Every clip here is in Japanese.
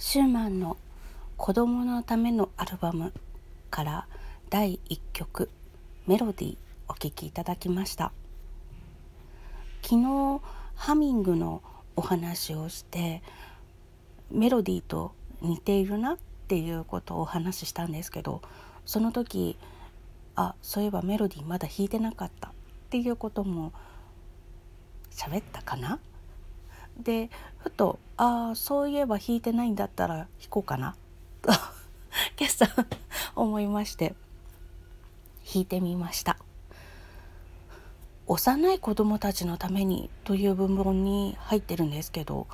シューマンの「子供のためのアルバムから第1曲メロディーお聴きいただきました。昨日ハミングのお話をしてメロディーと似ているなっていうことをお話ししたんですけどその時あそういえばメロディーまだ弾いてなかったっていうことも喋ったかな？でふとああそういえば弾いてないんだったら弾こうかな。と今朝思いまして弾いてみました。幼い子供たちのためにという文言に入ってるんですけど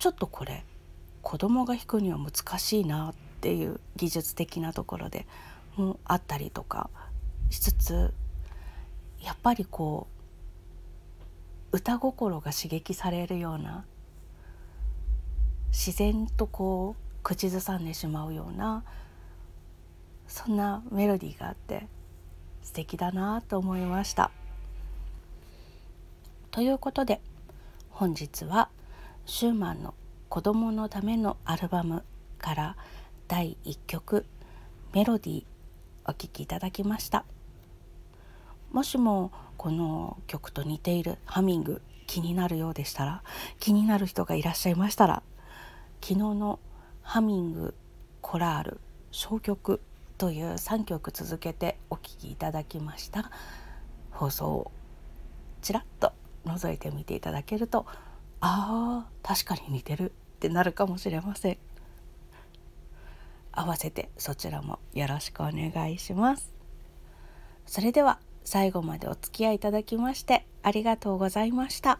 ちょっとこれ子供が弾くには難しいなっていう技術的なところでもあったりとかしつつやっぱりこう歌心が刺激されるような自然とこう口ずさんでしまうようなそんなメロディーがあって素敵だなと思いました。ということで本日はシューマンの「子供のためのアルバム」から第1曲「メロディー」お聴きいただきました。もしもこの曲と似ているハミング気になるようでしたら気になる人がいらっしゃいましたら昨日のハミングコラール小曲という3曲続けてお聴きいただきました。放送をちらっと覗いてみていただけるとあー確かに似てるってなるかもしれません。合わせてそちらもよろしくお願いします。それでは最後までお付き合いいただきましてありがとうございました。